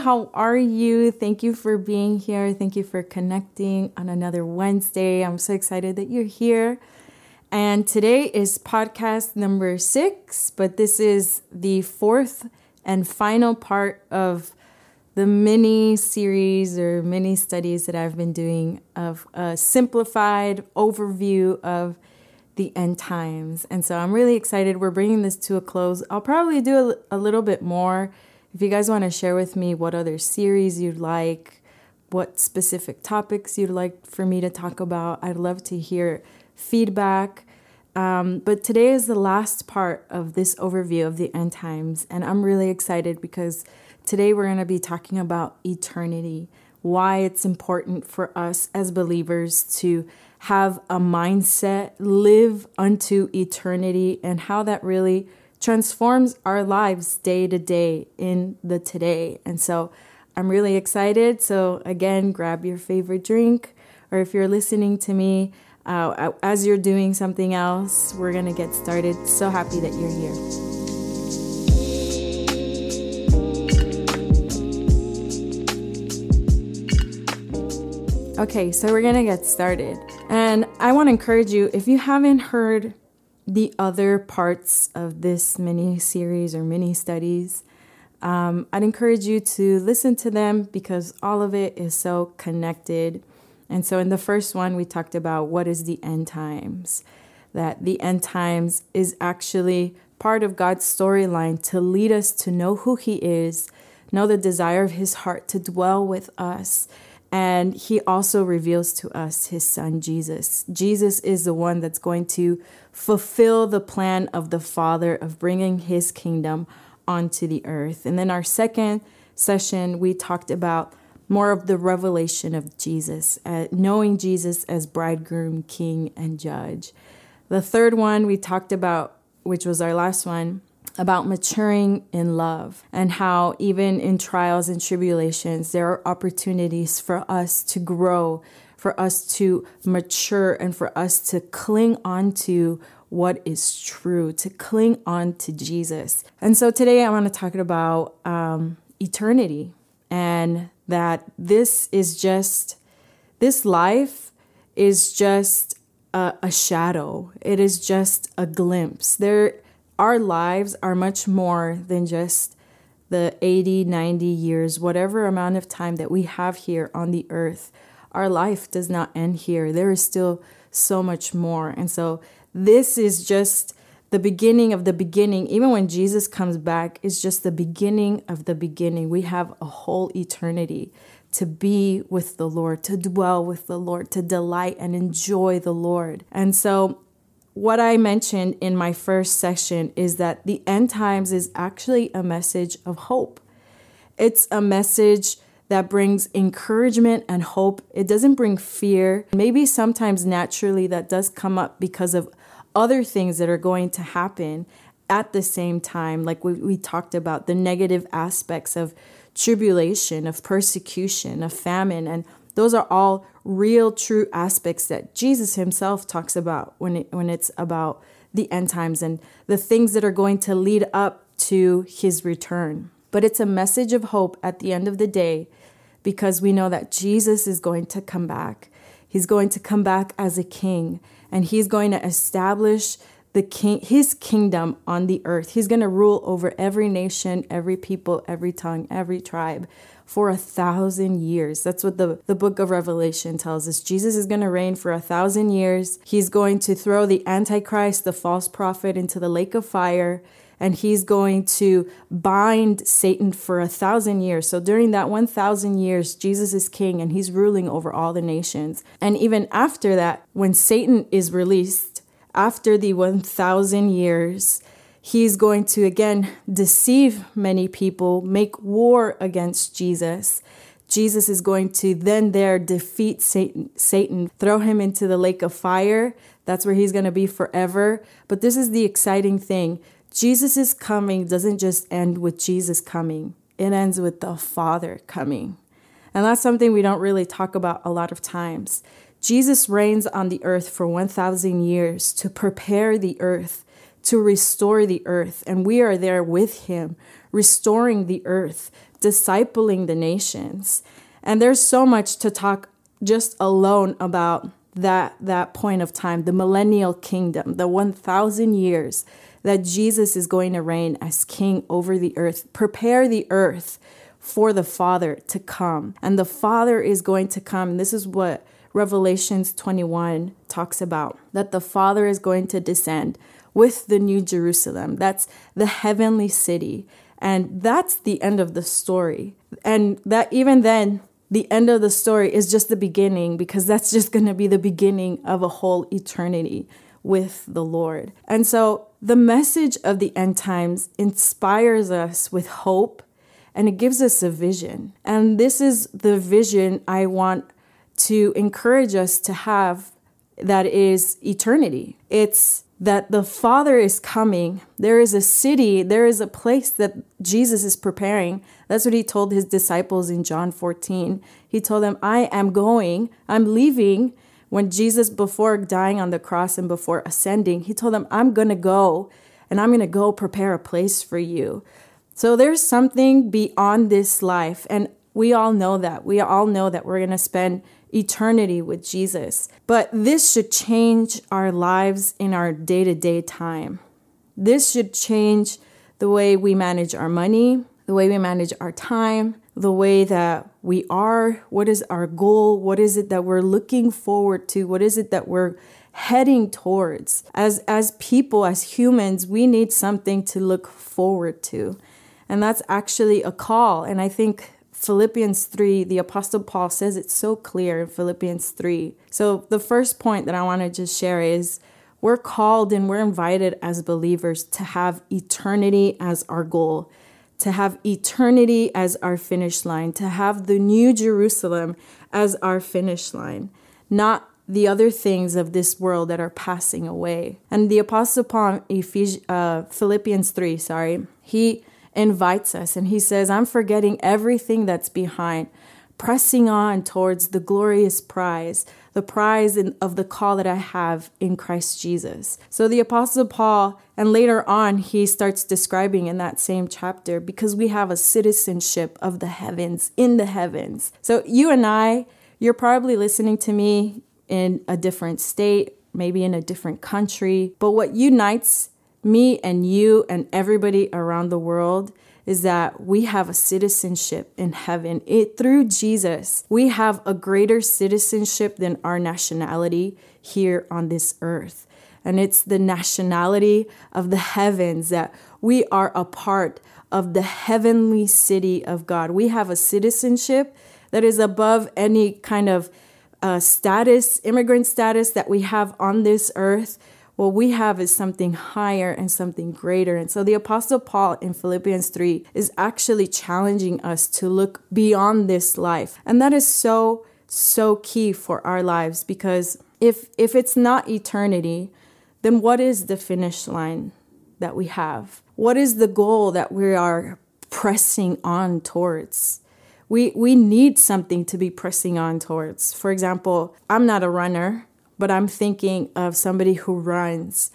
How are you? Thank you for being here. Thank you for connecting on another Wednesday. I'm so excited that you're here. And today is podcast number six, but this is the fourth and final part of the mini series or mini studies that I've been doing of a simplified overview of the end times. And so I'm really excited. We're bringing this to a close. I'll probably do a, a little bit more. If you guys want to share with me what other series you'd like, what specific topics you'd like for me to talk about, I'd love to hear feedback. Um, but today is the last part of this overview of the end times, and I'm really excited because today we're going to be talking about eternity, why it's important for us as believers to have a mindset, live unto eternity, and how that really transforms our lives day to day in the today. And so I'm really excited. So, again, grab your favorite drink, or if you're listening to me, uh, as you're doing something else, we're going to get started. So happy that you're here. Okay, so we're to get started. And I want to encourage you if you haven't heard the other parts of this mini series or mini studies, um, I'd encourage you to listen to them because all of it is so connected. And so, in the first one, we talked about what is the end times, that the end times is actually part of God's storyline to lead us to know who He is, know the desire of His heart to dwell with us. And He also reveals to us His Son, Jesus. Jesus is the one that's going to fulfill the plan of the Father of bringing His kingdom onto the earth. And then, our second session, we talked about more of the revelation of Jesus, uh, knowing Jesus as bridegroom, king, and judge. The third one we talked about, which was our last one, about maturing in love and how even in trials and tribulations, there are opportunities for us to grow, for us to mature, and for us to cling on to what is true, to cling on to Jesus. And so today I want to talk about um, eternity and that this is just, this life is just a, a shadow. It is just a glimpse. There, our lives are much more than just the 80, 90 years, whatever amount of time that we have here on the earth. Our life does not end here. There is still so much more. And so this is just the beginning of the beginning, even when Jesus comes back, it's just the beginning of the beginning. We have a whole eternity to be with the Lord, to dwell with the Lord, to delight and enjoy the Lord. And so, what I mentioned in my first session is that the end times is actually a message of hope. It's a message that brings encouragement and hope. It doesn't bring fear. Maybe sometimes naturally that does come up because of other things that are going to happen at the same time, like we, we talked about the negative aspects of tribulation, of persecution, of famine. And those are all real, true aspects that Jesus himself talks about when, it, when it's about the end times and the things that are going to lead up to his return. But it's a message of hope at the end of the day because we know that Jesus is going to come back. He's going to come back as a king and he's going to establish the king his kingdom on the earth. He's going to rule over every nation, every people, every tongue, every tribe for a thousand years. That's what the, the book of Revelation tells us. Jesus is going to reign for a thousand years. He's going to throw the Antichrist, the false prophet, into the lake of fire and he's going to bind Satan for a thousand years. So during that 1,000 years, Jesus is king and he's ruling over all the nations. And even after that, when Satan is released, after the 1,000 years, he's going to again deceive many people, make war against Jesus. Jesus is going to then there defeat Satan, Satan, throw him into the lake of fire. That's where he's going to be forever. But this is the exciting thing. Jesus' coming doesn't just end with Jesus coming, it ends with the Father coming. And that's something we don't really talk about a lot of times. Jesus reigns on the earth for 1,000 years to prepare the earth, to restore the earth. And we are there with him, restoring the earth discipling the nations. And there's so much to talk just alone about that that point of time, the millennial kingdom, the 1000 years that Jesus is going to reign as king over the earth. Prepare the earth for the Father to come. And the Father is going to come. This is what Revelations 21 talks about that the Father is going to descend with the New Jerusalem. That's the heavenly city. And that's the end of the story. And that even then, the end of the story is just the beginning because that's just going to be the beginning of a whole eternity with the Lord. And so the message of the end times inspires us with hope and it gives us a vision. And this is the vision I want to encourage us to have that is eternity. It's that the Father is coming. There is a city, there is a place that Jesus is preparing. That's what he told his disciples in John 14. He told them, I am going, I'm leaving. When Jesus, before dying on the cross and before ascending, he told them, I'm going to go and I'm going to go prepare a place for you. So there's something beyond this life. And we all know that. We all know that we're going to spend eternity with Jesus. But this should change our lives in our day to day time. This should change the way we manage our money, the way we manage our time, the way that we are. What is our goal? What is it that we're looking forward to? What is it that we're heading towards? As, as people, as humans, we need something to look forward to. And that's actually a call. And I think Philippians 3, the Apostle Paul says it's so clear in Philippians 3. So, the first point that I want to just share is we're called and we're invited as believers to have eternity as our goal, to have eternity as our finish line, to have the new Jerusalem as our finish line, not the other things of this world that are passing away. And the Apostle Paul, Ephes- uh, Philippians 3, sorry, he invites us and he says, I'm forgetting everything that's behind, pressing on towards the glorious prize, the prize in, of the call that I have in Christ Jesus. So the Apostle Paul, and later on, he starts describing in that same chapter, because we have a citizenship of the heavens, in the heavens. So you and I, you're probably listening to me in a different state, maybe in a different country, but what unites me and you and everybody around the world is that we have a citizenship in heaven. It through Jesus, we have a greater citizenship than our nationality here on this earth. And it's the nationality of the heavens that we are a part of the heavenly city of God. We have a citizenship that is above any kind of uh, status, immigrant status that we have on this earth what we have is something higher and something greater. And so the Apostle Paul in Philippians 3 is actually challenging us to look beyond this life. And that is so, so key for our lives because if, if it's not eternity, then what is the finish line that we have? What is the goal that we are pressing on towards? We, we need something to be pressing on towards. For example, I'm not a runner but I'm thinking of somebody who runs.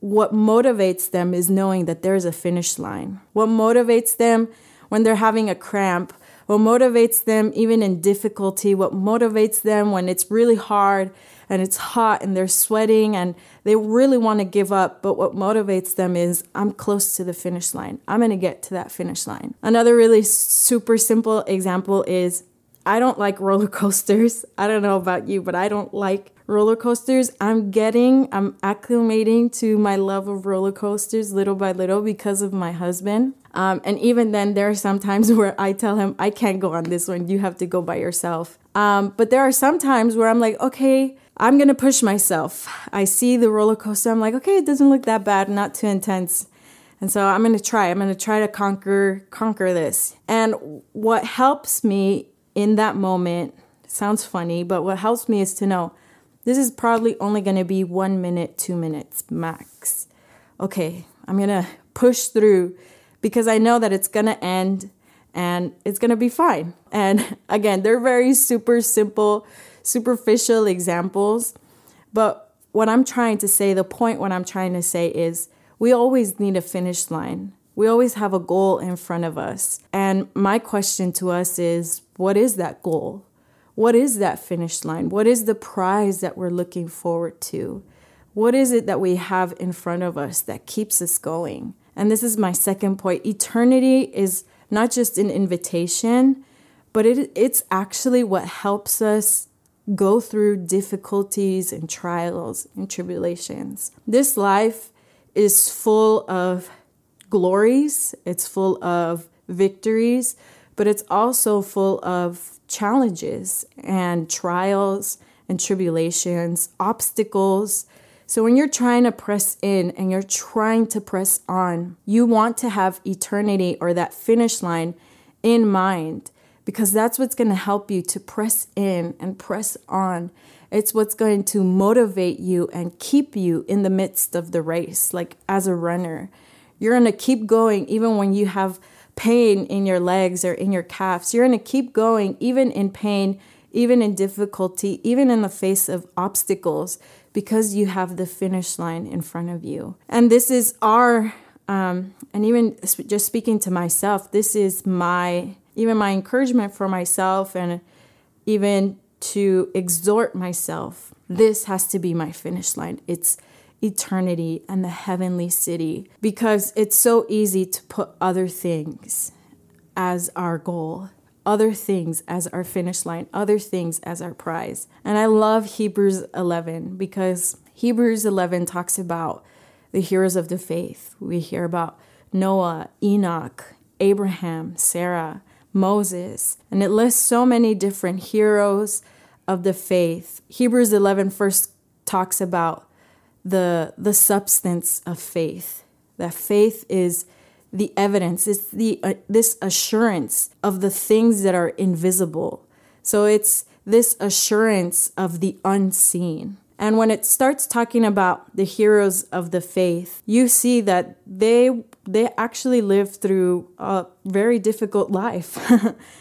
What motivates them is knowing that there's a finish line. What motivates them when they're having a cramp, what motivates them even in difficulty, what motivates them when it's really hard and it's hot and they're sweating and they really want to give up, but what motivates them is I'm close to the finish line. I'm going to get to that finish line. Another really super simple example is I don't like roller coasters. I don't know about you, but I don't like roller coasters. I'm getting, I'm acclimating to my love of roller coasters little by little because of my husband. Um, and even then, there are some times where I tell him, I can't go on this one. You have to go by yourself. Um, but there are some times where I'm like, okay, I'm going to push myself. I see the roller coaster. I'm like, okay, it doesn't look that bad, not too intense. And so I'm going to try. I'm going to try to conquer conquer this. And what helps me in that moment sounds funny, but what helps me is to know this is probably only going to be one minute, two minutes max. Okay, I'm going to push through because I know that it's going to end and it's going to be fine. And again, they're very super simple, superficial examples. But what I'm trying to say, the point what I'm trying to say is we always need a finish line. We always have a goal in front of us. And my question to us is what is that goal? What is that finish line? What is the prize that we're looking forward to? What is it that we have in front of us that keeps us going? And this is my second point. Eternity is not just an invitation, but it, it's actually what helps us go through difficulties and trials and tribulations. This life is full of glories, it's full of victories, but it's also full of challenges and trials and tribulations, obstacles. So when you're trying to press in and you're trying to press on, you want to have eternity or that finish line in mind because that's what's going to help you to press in and press on. It's what's going to motivate you and keep you in the midst of the race, like as a runner. You're going to keep going even when you have pain in your legs or in your calves. You're going to keep going even in pain, even in difficulty, even in the face of obstacles because you have the finish line in front of you. And this is our, um, and even just speaking to myself, this is my, even my encouragement for myself and even to exhort myself. This has to be my finish line. It's eternity and the heavenly city because it's so easy to put other things as our goal, other things as our finish line, other things as our prize. And I love Hebrews 11 because Hebrews 11 talks about the heroes of the faith. We hear about Noah, Enoch, Abraham, Sarah, Moses, and it lists so many different heroes of the faith. Hebrews 11 first talks about the the substance of faith. That faith is the evidence. It's the uh, this assurance of the things that are invisible. So it's this assurance of the unseen. And when it starts talking about the heroes of the faith, you see that they they actually lived through a very difficult life.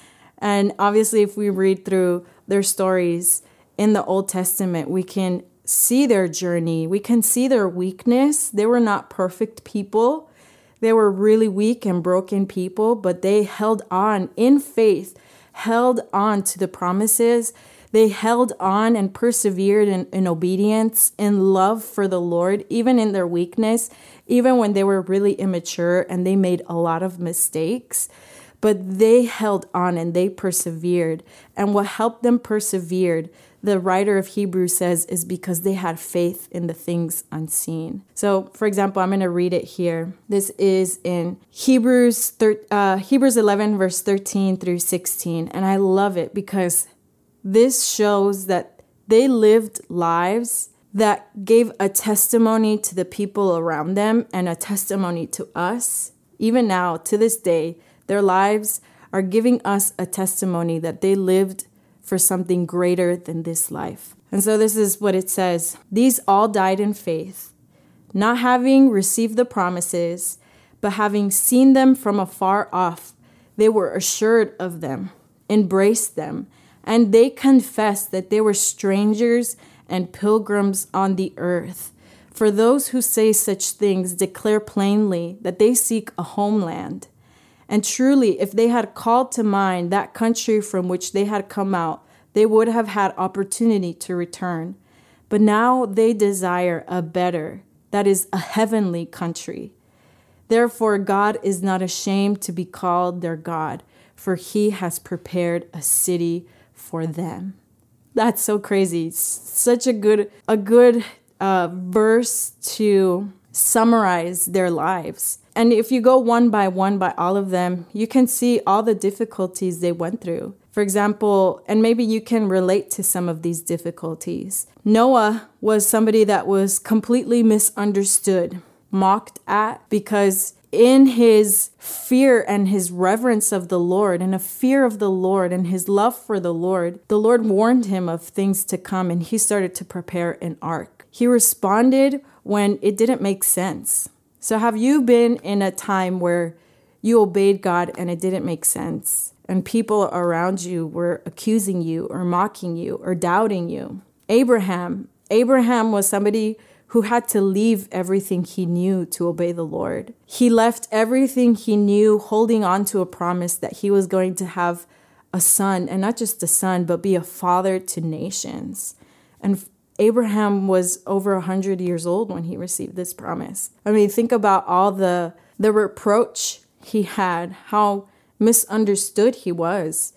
and obviously if we read through their stories in the Old Testament, we can see their journey. We can see their weakness. They were not perfect people. They were really weak and broken people, but they held on in faith, held on to the promises. They held on and persevered in, in obedience, in love for the Lord, even in their weakness, even when they were really immature and they made a lot of mistakes. But they held on and they persevered. And what helped them persevered the writer of Hebrews says is because they had faith in the things unseen. So, for example, I'm going to read it here. This is in Hebrews thir- uh, Hebrews 11 verse 13 through 16, and I love it because this shows that they lived lives that gave a testimony to the people around them and a testimony to us. Even now, to this day, their lives are giving us a testimony that they lived for something greater than this life. And so this is what it says These all died in faith, not having received the promises, but having seen them from afar off. They were assured of them, embraced them, and they confessed that they were strangers and pilgrims on the earth. For those who say such things declare plainly that they seek a homeland. And truly, if they had called to mind that country from which they had come out, they would have had opportunity to return. But now they desire a better, that is, a heavenly country. Therefore, God is not ashamed to be called their God, for he has prepared a city for them. That's so crazy. Such a good, a good uh, verse to summarize their lives. And if you go one by one by all of them, you can see all the difficulties they went through. For example, and maybe you can relate to some of these difficulties. Noah was somebody that was completely misunderstood, mocked at, because in his fear and his reverence of the Lord and a fear of the Lord and his love for the Lord, the Lord warned him of things to come and he started to prepare an ark. He responded when it didn't make sense. So, have you been in a time where you obeyed God and it didn't make sense? And people around you were accusing you or mocking you or doubting you. Abraham, Abraham was somebody who had to leave everything he knew to obey the Lord. He left everything he knew, holding on to a promise that he was going to have a son, and not just a son, but be a father to nations. And Abraham was over a 100 years old when he received this promise. I mean, think about all the the reproach he had, how misunderstood he was,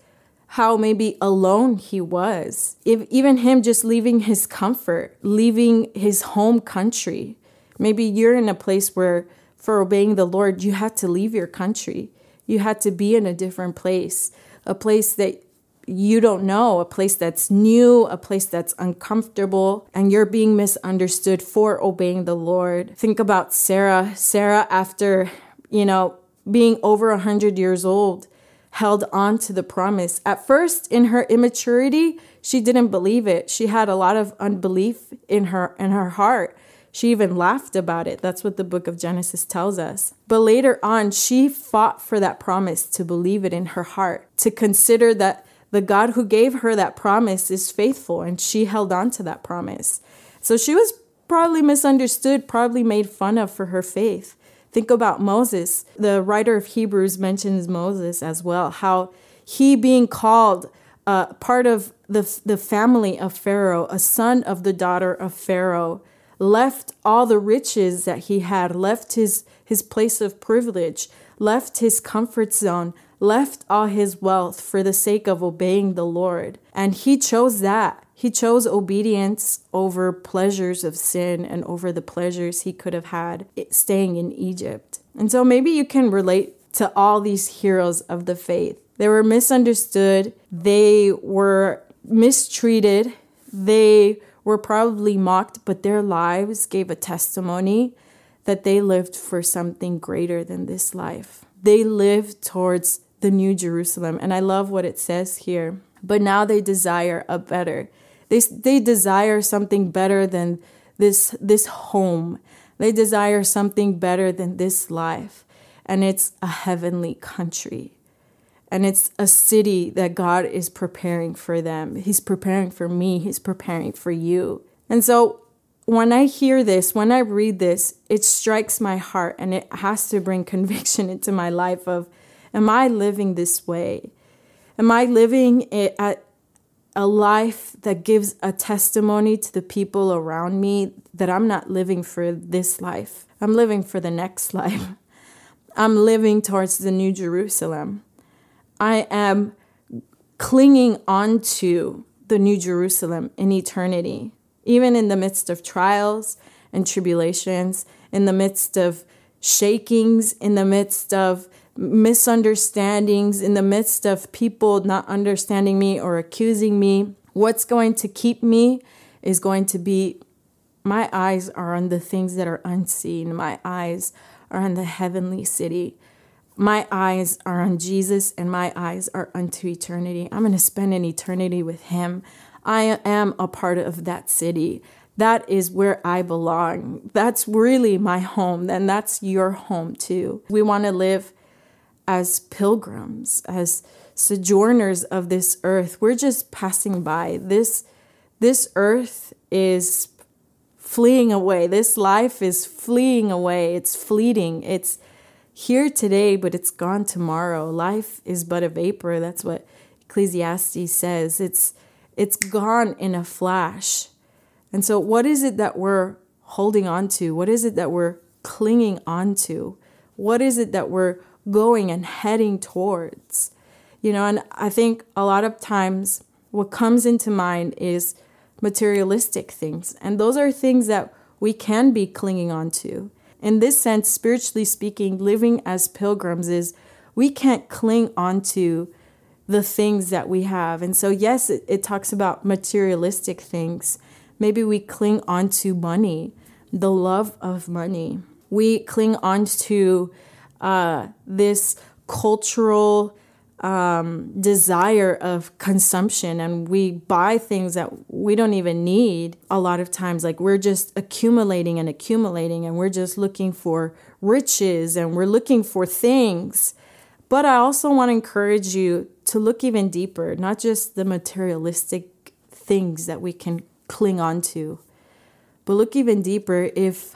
how maybe alone he was. If even him just leaving his comfort, leaving his home country. Maybe you're in a place where for obeying the Lord, you had to leave your country. You had to be in a different place, a place that you don't know, a place that's new, a place that's uncomfortable, and you're being misunderstood for obeying the Lord. Think about Sarah. Sarah, after, you know, being over 100 years old, held on to the promise. At first, in her immaturity, she didn't believe it. She had a lot of unbelief in her in her heart. She even laughed about it. That's what the book of Genesis tells us. But later on, she fought for that promise to believe it in her heart, to consider that the God who gave her that promise is faithful, and she held on to that promise. So she was probably misunderstood, probably made fun of for her faith. Think about Moses. The writer of Hebrews mentions Moses as well, how he being called uh, part of the, the family of Pharaoh, a son of the daughter of Pharaoh, left all the riches that he had, left his, his place of privilege, left his comfort zone, left all his wealth for the sake of obeying the Lord. And he chose that. He chose obedience over pleasures of sin and over the pleasures he could have had staying in Egypt. And so maybe you can relate to all these heroes of the faith. They were misunderstood, they were mistreated, they were probably mocked, but their lives gave a testimony that they lived for something greater than this life. They lived towards the New Jerusalem. And I love what it says here. But now they desire a better. They, they desire something better than this, this home. They desire something better than this life. And it's a heavenly country. And it's a city that God is preparing for them. He's preparing for me, He's preparing for you. And so when I hear this, when I read this, it strikes my heart and it has to bring conviction into my life of am I living this way? Am I living at a life that gives a testimony to the people around me that I'm not living for this life. I'm living for the next life. I'm living towards the New Jerusalem. I am clinging onto the New Jerusalem in eternity, even in the midst of trials and tribulations, in the midst of shakings, in the midst of misunderstandings, in the midst of people not understanding me or accusing me, what's going to keep me is going to be my eyes are on the things that are unseen. My eyes are on the heavenly city. My eyes are on Jesus and my eyes are unto eternity. I'm going to spend an eternity with Him. I am a part of that city. That is where I belong. That's really my home. and that's your home too. We want to live as pilgrims, as sojourners of this earth. We're just passing by. This this earth is fleeing away. This life is fleeing away. It's fleeting. It's here today, but it's gone tomorrow. Life is but a vapor. That's what Ecclesiastes says. It's it's gone in a flash. And so what is it that we're holding on to? What is it that we're clinging on to? What is it that we're going and heading towards. You know, and I think a lot of times what comes into mind is materialistic things. And those are things that we can be clinging on to. In this sense, spiritually speaking, living as pilgrims is we can't cling on to the things that we have. And so, yes, it, it talks about materialistic things. Maybe we cling on to money, the love of money. We cling on to uh, this cultural um, desire of consumption. And we buy things that we don't even need a lot of times. Like we're just accumulating and accumulating and we're just looking for riches and we're looking for things. But i also want to encourage you to look even deeper not just the materialistic things that we can cling on to But look even deeper. If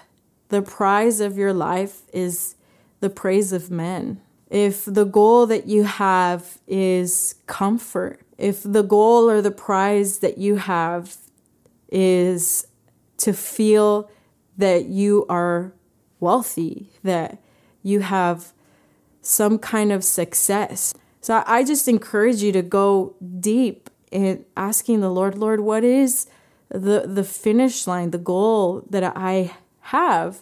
the prize of your life is the praise of men, if the goal that you have is comfort, if the goal or the prize that you have is to feel that you are wealthy, that you have some kind of success. So I just encourage you to go deep in asking the Lord, Lord, what is the the finish line, the goal that I have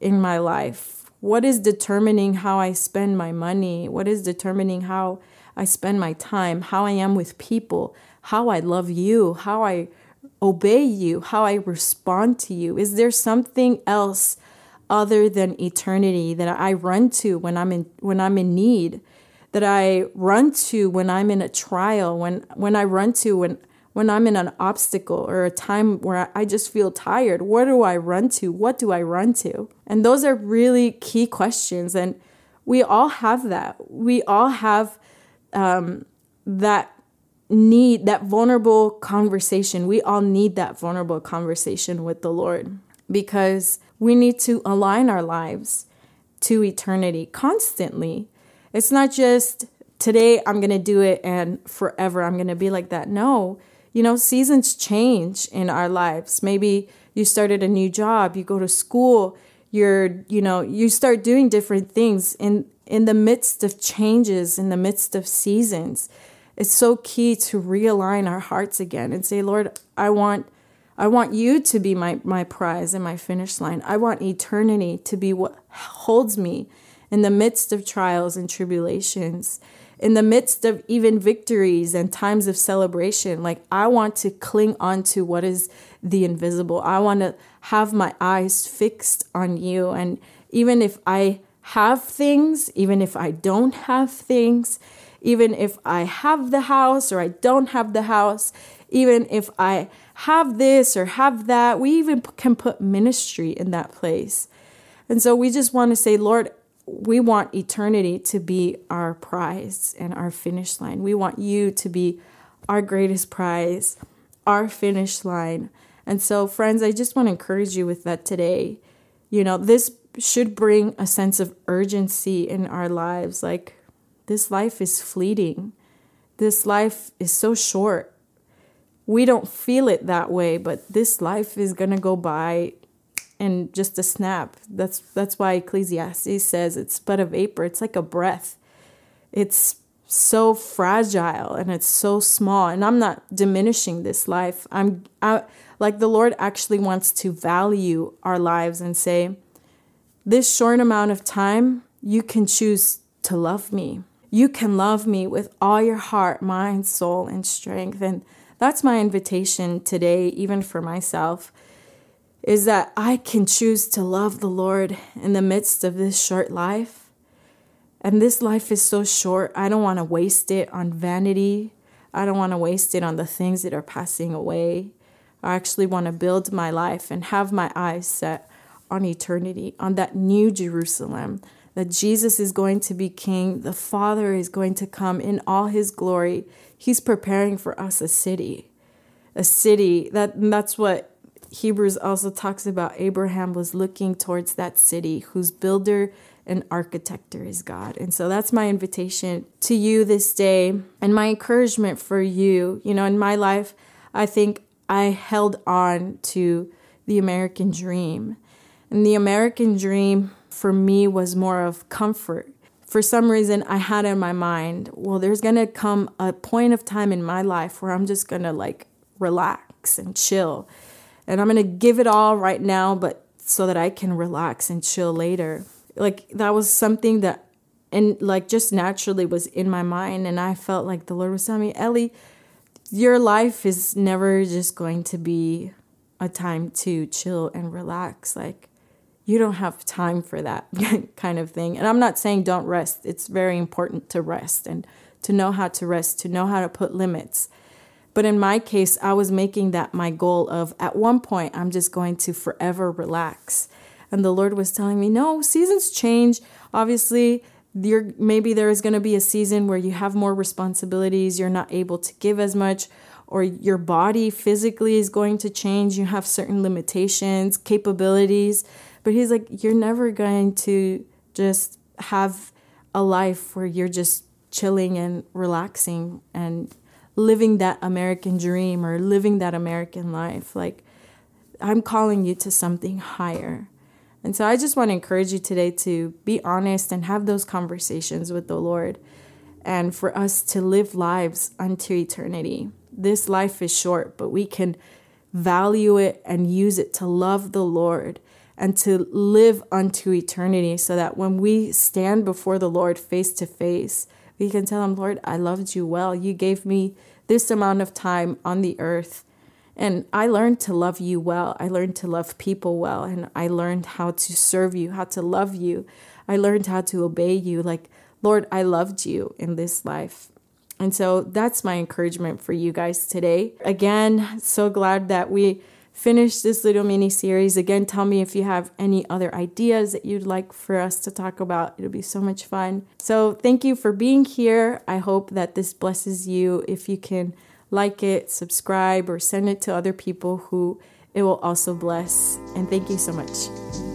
in my life? What is determining how I spend my money? What is determining how I spend my time, how I am with people, how I love you, how I obey you, how I respond to you? Is there something else other than eternity that I run to when I'm in when I'm in need? That I run to when I'm in a trial, when when I run to when when I'm in an obstacle or a time where I just feel tired, where do I run to? What do I run to? And those are really key questions. And we all have that. We all have um, that need, that vulnerable conversation. We all need that vulnerable conversation with the Lord because we need to align our lives to eternity constantly. It's not just today I'm going to do it and forever I'm going to be like that. No, you know, seasons change in our lives. Maybe you started a new job, you go to school, you're, you know, you start doing different things in in the midst of changes, in the midst of seasons. It's so key to realign our hearts again and say, Lord, I want I want you to be my, my prize and my finish line. I want eternity to be what holds me in the midst of trials and tribulations in the midst of even victories and times of celebration. Like, I want to cling on to what is the invisible. I want to have my eyes fixed on you. And even if I have things, even if I don't have things, even if I have the house or I don't have the house, even if I have this or have that, we even can put ministry in that place. And so we just want to say, Lord, we want eternity to be our prize and our finish line. We want you to be our greatest prize, our finish line. And so, friends, I just want to encourage you with that today. You know, this should bring a sense of urgency in our lives. Like, this life is fleeting, this life is so short. We don't feel it that way, but this life is going to go by in just a snap. That's that's why Ecclesiastes says it's but a vapor. It's like a breath. It's so fragile and it's so small. And I'm not diminishing this life. I'm I, like the Lord actually wants to value our lives and say, this short amount of time, you can choose to love me. You can love me with all your heart, mind, soul, and strength. And that's my invitation today, even for myself is that I can choose to love the Lord in the midst of this short life. And this life is so short, I don't want to waste it on vanity. I don't want to waste it on the things that are passing away. I actually want to build my life and have my eyes set on eternity, on that new Jerusalem, that Jesus is going to be king, the Father is going to come in all his glory. He's preparing for us a city. A city that that's what Hebrews also talks about Abraham was looking towards that city whose builder and architector is God. And so that's my invitation to you this day and my encouragement for you. You know, in my life, I think I held on to the American dream. And the American dream for me was more of comfort. For some reason, I had in my mind, well, there's to come a point of time in my life where I'm just to like relax and chill and I'm going to give it all right now, but so that I can relax and chill later. Like that was something that, and like just naturally was in my mind. And I felt like the Lord was telling me, Ellie, your life is never just going to be a time to chill and relax. Like, you don't have time for that kind of thing. And I'm not saying don't rest. It's very important to rest and to know how to rest, to know how to put limits. But in my case, I was making that my goal of at one point, I'm just going to forever relax. And the Lord was telling me, no, seasons change. Obviously, you're maybe there is going to be a season where you have more responsibilities, you're not able to give as much or your body physically is going to change, you have certain limitations, capabilities, but he's like you're never going to just have a life where you're just chilling and relaxing and living that American dream or living that American life. Like, I'm calling you to something higher. And so I just want to encourage you today to be honest and have those conversations with the Lord and for us to live lives unto eternity. This life is short, but we can value it and use it to love the Lord and to live unto eternity so that when we stand before the Lord face to face, we can tell him, Lord, I loved you well. You gave me this amount of time on the earth. And I learned to love you well. I learned to love people well. And I learned how to serve you, how to love you. I learned how to obey you. Like, Lord, I loved you in this life. And so that's my encouragement for you guys today. Again, so glad that we finish this little mini series. Again, tell me if you have any other ideas that you'd like for us to talk about. It'll be so much fun. So, thank you for being here. I hope that this blesses you. If you can like it, subscribe, or send it to other people who it will also bless. And thank you so much.